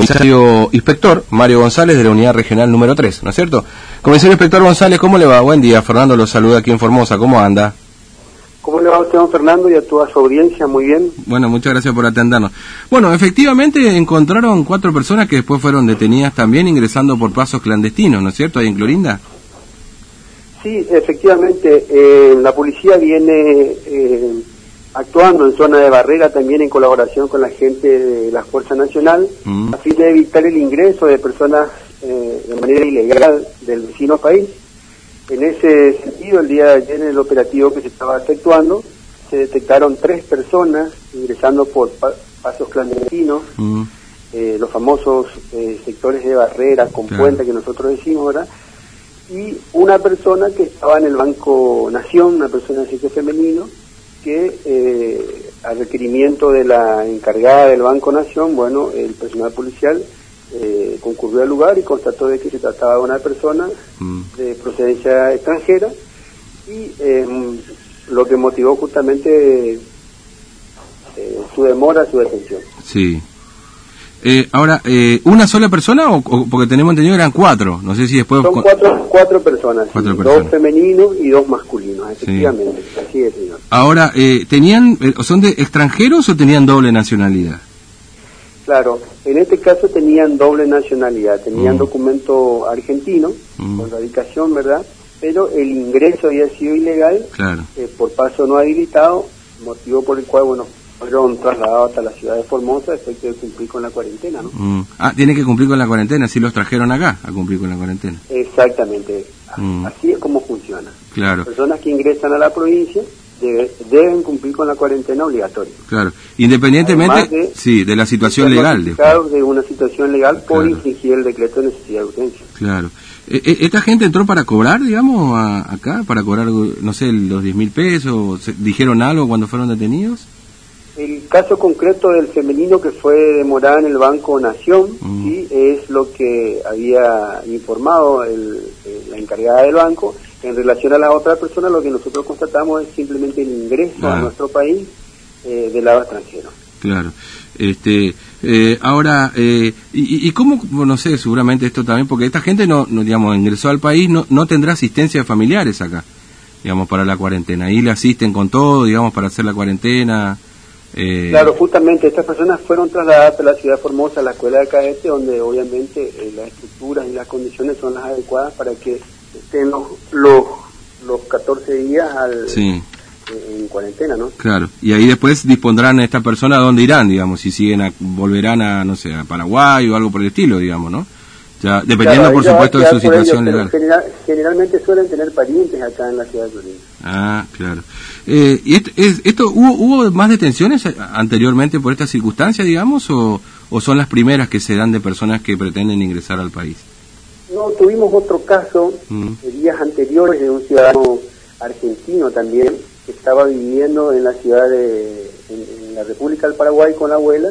comisario inspector Mario González de la Unidad Regional número 3, ¿no es cierto? Comisario inspector González, ¿cómo le va? Buen día, Fernando lo saluda aquí en Formosa, ¿cómo anda? ¿Cómo le va a usted, don Fernando, y a toda su audiencia? Muy bien. Bueno, muchas gracias por atendernos. Bueno, efectivamente encontraron cuatro personas que después fueron detenidas también ingresando por pasos clandestinos, ¿no es cierto? Ahí en Clorinda. Sí, efectivamente, eh, la policía viene eh, actuando en zona de barrera también en colaboración con la gente de la Fuerza Nacional Mm. a fin de evitar el ingreso de personas eh, de manera ilegal del vecino país. En ese sentido, el día de ayer en el operativo que se estaba efectuando, se detectaron tres personas ingresando por pa- pasos clandestinos, Mm, eh, los famosos eh, sectores de barrera con Claro. puente que nosotros decimos, ¿verdad? Y una persona que estaba en el Banco Nación, una persona de sexo femenino, que eh, a requerimiento de la encargada del Banco Nación, bueno, el personal policial eh, concurrió al lugar y constató de que se trataba de una persona mm. de procedencia extranjera y eh, lo que motivó justamente eh, su demora, su detención. Sí. Eh, ahora, eh, ¿una sola persona o, o- porque tenemos entendido que eran cuatro? No sé si después... Son cuatro, cuatro personas, sí, dos femeninos y dos masculinos, efectivamente, así es, señor. Ahora, eh, ¿tenían, eh, son de extranjeros o tenían doble nacionalidad? Claro, en este caso tenían doble nacionalidad, tenían Mm. documento argentino, Mm. con radicación, ¿verdad? Pero el ingreso había sido ilegal Claro. eh, por paso no habilitado, motivo por el cual, bueno, fueron trasladados hasta la ciudad de Formosa después de cumplir con la cuarentena, ¿no? Mm. Ah, tiene que cumplir con la cuarentena, si los trajeron acá a cumplir con la cuarentena. Exactamente, Mm. así es como funciona. Claro, Personas que ingresan a la provincia debe- deben cumplir con la cuarentena obligatoria. claro. Independientemente, de- sí, de la situación legal. después. de una situación legal por Claro. infringir el decreto de necesidad de urgencia. Claro. Eh, eh, ¿Esta gente entró para cobrar, digamos, a- acá? ¿Para cobrar, no sé, los 10 mil pesos? ¿Se- ¿Dijeron algo cuando fueron detenidos? El caso concreto del femenino que fue demorado en el Banco Nación, Mm. sí, es lo que había informado el- eh, la encargada del banco. En relación a la otra persona, lo que nosotros constatamos es simplemente el ingreso Ah. a nuestro país eh, del lado extranjero. Claro. Este, eh, ahora, eh, y, y cómo, bueno, no sé, seguramente esto también, porque esta gente no, no digamos, ingresó al país, no, no tendrá asistencia de familiares acá, digamos, para la cuarentena. Ahí le asisten con todo, digamos, para hacer la cuarentena. Eh, Claro, justamente estas personas fueron trasladadas a la ciudad de Formosa, a la escuela de cadete, donde obviamente eh, las estructuras y las condiciones son las adecuadas para que estén los, los, los 14 días al, Sí, eh, en cuarentena, ¿no? claro. Y ahí después dispondrán a esta persona a dónde irán, digamos, si siguen, a, volverán a, no sé, a Paraguay o algo por el estilo, digamos, ¿no? Ya, dependiendo, Claro, por supuesto, de su por ellos, situación pero legal. general- generalmente suelen tener parientes acá en la ciudad de Florida. Ah, claro. Eh, ¿y esto, es- esto hubo, hubo más detenciones anteriormente por esta circunstancia, digamos, o, o son las primeras que se dan de personas que pretenden ingresar al país? No, tuvimos otro caso Mm. días anteriores de un ciudadano argentino también que estaba viviendo en la ciudad de en, en la República del Paraguay con la abuela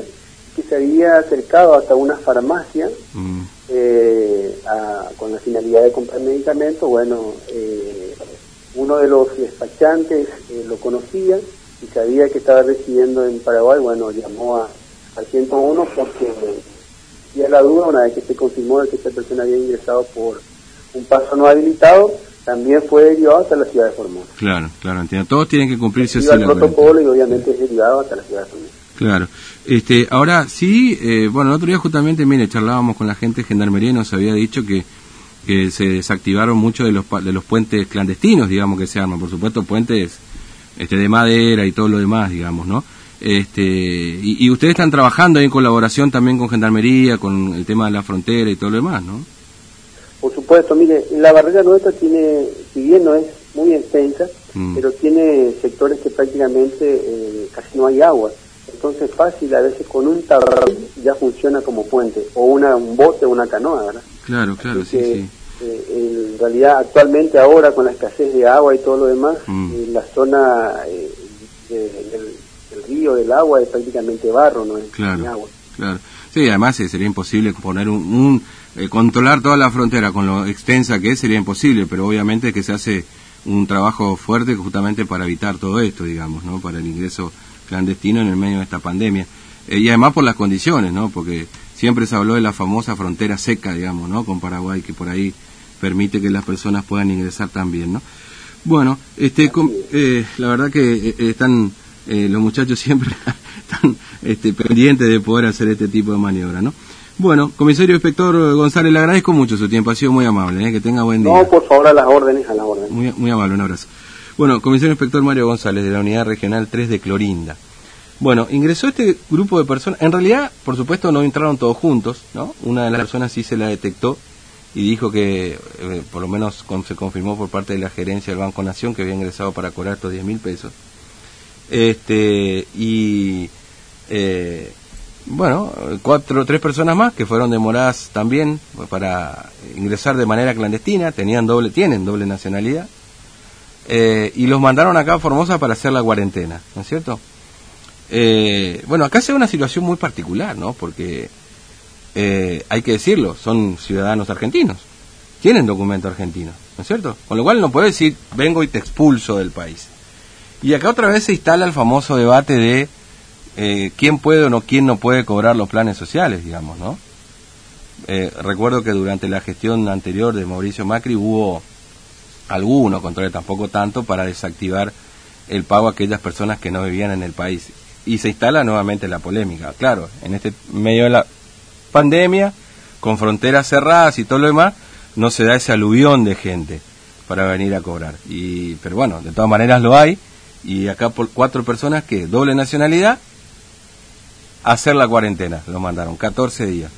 que se había acercado hasta una farmacia Mm, eh, a- con la finalidad de comprar medicamentos. Bueno, eh, uno de los despachantes eh, lo conocía y sabía que estaba residiendo en Paraguay. Bueno, llamó a, al 101 porque ya la duda, una vez que se confirmó de que esta persona había ingresado por un paso no habilitado, también fue derivado hasta la ciudad de Formosa. claro, claro, entiendo. Todos tienen que cumplirse así la protocolo y obviamente es derivado hasta la ciudad de Formosa. Claro. Este, ahora sí, eh, bueno, el otro día justamente, mire, charlábamos con la gente de Gendarmería y nos había dicho que, que se desactivaron muchos de los, de los puentes clandestinos, digamos, que se arman. Por supuesto, puentes este, de madera y todo lo demás, digamos, ¿no? Este, y, y ustedes están trabajando en colaboración también con Gendarmería, con el tema de la frontera y todo lo demás, ¿no? Por supuesto, mire, la barrera nuestra tiene, si bien no es muy extensa, Mm. pero tiene sectores que prácticamente eh, casi no hay agua. Entonces fácil, a veces con un tablón ya funciona como puente, o una, un bote o una canoa, ¿verdad? Claro, claro, Así sí, que, sí. eh, en realidad actualmente ahora con la escasez de agua y todo lo demás, Mm. eh, la zona eh, de- del, río, del agua, es prácticamente barro, no es Claro. agua. Claro. Sí, además sería imposible poner un, un, controlar toda la frontera con lo extensa que es sería imposible, pero obviamente que se hace un trabajo fuerte justamente para evitar todo esto, digamos, ¿no? Para el ingreso clandestino en el medio de esta pandemia. Eh, y además por las condiciones, ¿no? Porque siempre se habló de la famosa frontera seca, digamos, ¿no? Con Paraguay, que por ahí permite que las personas puedan ingresar también, ¿no? Bueno, este, eh, la verdad que eh, están eh, los muchachos siempre están este, pendientes de poder hacer este tipo de maniobra, ¿no? Bueno, comisario inspector González, le agradezco mucho su tiempo, ha sido muy amable, ¿eh? que tenga buen día. No, por favor, a las órdenes, a las órdenes. Muy, muy amable, un abrazo. Bueno, comisario inspector Mario González, de la Unidad Regional 3 de Clorinda. Bueno, ingresó este grupo de personas, en realidad, por supuesto, no entraron todos juntos, ¿no? Una de las personas sí se la detectó y dijo que, eh, por lo menos se confirmó por parte de la gerencia del Banco Nación que había ingresado para cobrar estos 10 mil pesos. Este, y eh, bueno, cuatro, tres personas más que fueron demoradas también para ingresar de manera clandestina, tenían doble, tienen doble nacionalidad, eh, y los mandaron acá a Formosa para hacer la cuarentena, ¿no es cierto? Eh, bueno, acá se ve una situación muy particular, ¿no? Porque hay que decirlo, son ciudadanos argentinos, tienen documento argentino, ¿no es cierto? Con lo cual no puede decir, vengo y te expulso del país. Y acá otra vez se instala el famoso debate de eh, quién puede o no quién no puede cobrar los planes sociales, digamos, ¿no? Eh, recuerdo que durante la gestión anterior de Mauricio Macri hubo algunos controles, tampoco tanto, para desactivar el pago a aquellas personas que no vivían en el país. Y se instala nuevamente la polémica. Claro, en este medio de la pandemia, con fronteras cerradas y todo lo demás, no se da ese aluvión de gente para venir a cobrar. Y, pero bueno, de todas maneras lo hay y acá por cuatro personas que doble nacionalidad hacer la cuarentena, lo mandaron, 14 días.